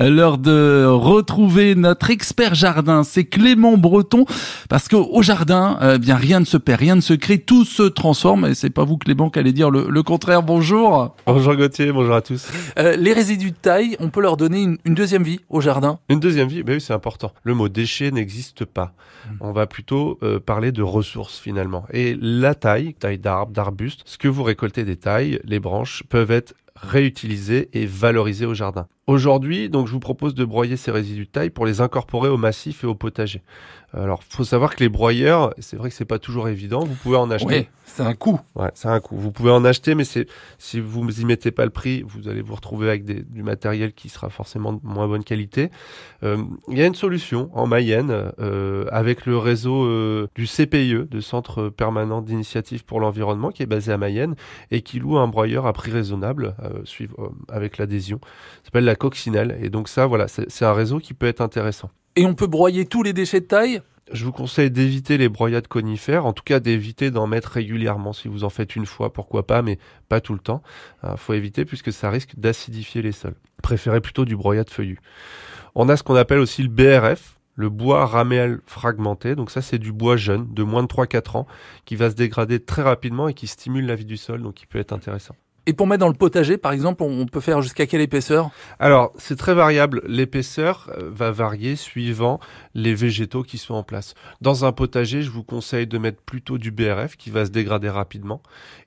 L'heure de retrouver notre expert jardin, c'est Clément Breton, parce que au jardin, eh bien rien ne se perd, rien ne se crée, tout se transforme. Et c'est pas vous Clément qui allez dire le, contraire. Bonjour. Bonjour Gauthier, bonjour à tous. Euh, les résidus de taille, on peut leur donner une, deuxième vie au jardin. Une deuxième vie, ben oui c'est important. Le mot déchet n'existe pas. Hmm. On va plutôt euh, parler de ressources finalement. Et la taille, taille d'arbre, d'arbuste, ce que vous récoltez des tailles, les branches peuvent être réutilisées et valorisées au jardin. Aujourd'hui, donc, je vous propose de broyer ces résidus de taille pour les incorporer au massif et au potager. Alors, faut savoir que les broyeurs, c'est vrai que c'est pas toujours évident. Vous pouvez en acheter. Oui, c'est un coût. Ouais, c'est un coût. Vous pouvez en acheter, mais c'est si vous y mettez pas le prix, vous allez vous retrouver avec des, du matériel qui sera forcément de moins bonne qualité. Euh, il y a une solution en Mayenne euh, avec le réseau euh, du CPIE, de Centre permanent d'initiative pour l'environnement, qui est basé à Mayenne et qui loue un broyeur à prix raisonnable, suivre avec l'adhésion. Ça s'appelle la coccinelle. Et donc ça, voilà, c'est un réseau qui peut être intéressant. Et on peut broyer tous les déchets de taille? Je vous conseille d'éviter les broyades conifères, en tout cas d'éviter d'en mettre régulièrement. Si vous en faites une fois, pourquoi pas, mais pas tout le temps. Il faut éviter puisque ça risque d'acidifier les sols. Préférez plutôt du broyade feuillu. On a ce qu'on appelle aussi le BRF, le bois raméal fragmenté. Donc ça, c'est du bois jeune, de moins de 3-4 ans, qui va se dégrader très rapidement et qui stimule la vie du sol, donc qui peut être intéressant. Et pour mettre dans le potager, par exemple, on peut faire jusqu'à quelle épaisseur? Alors, c'est très variable. L'épaisseur euh, va varier suivant les végétaux qui sont en place. Dans un potager, je vous conseille de mettre plutôt du BRF qui va se dégrader rapidement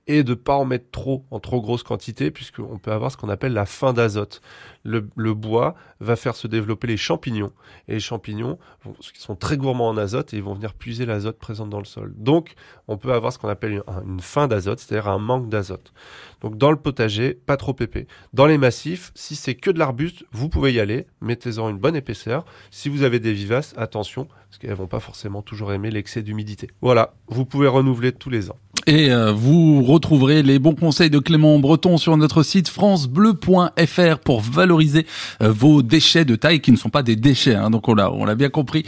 et de pas en mettre trop en trop grosse quantité puisqu'on peut avoir ce qu'on appelle la fin d'azote. Le, bois va faire se développer les champignons et les champignons qui sont très gourmands en azote et ils vont venir puiser l'azote présent dans le sol. Donc on peut avoir ce qu'on appelle une, une fin d'azote, c'est-à-dire un manque d'azote. Donc dans le potager, pas trop épais. Dans les massifs, si c'est que de l'arbuste, vous pouvez y aller, mettez-en une bonne épaisseur. Si vous avez des vivaces, attention, parce qu'elles vont pas forcément toujours aimer l'excès d'humidité. Voilà, vous pouvez renouveler tous les ans. Et euh, vous retrouverez les bons conseils de Clément Breton sur notre site francebleu.fr pour valoriser euh, vos déchets de taille qui ne sont pas des déchets. Hein, donc on l'a, on l'a bien compris.